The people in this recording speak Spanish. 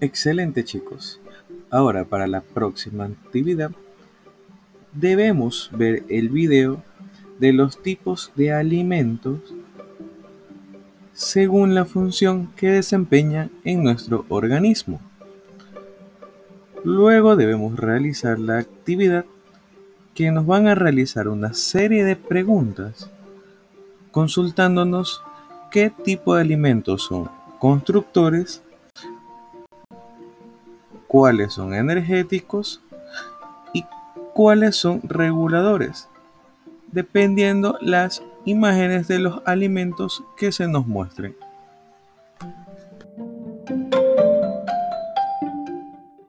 Excelente chicos. Ahora para la próxima actividad debemos ver el video de los tipos de alimentos según la función que desempeñan en nuestro organismo. Luego debemos realizar la actividad que nos van a realizar una serie de preguntas consultándonos qué tipo de alimentos son constructores, cuáles son energéticos y cuáles son reguladores, dependiendo las imágenes de los alimentos que se nos muestren.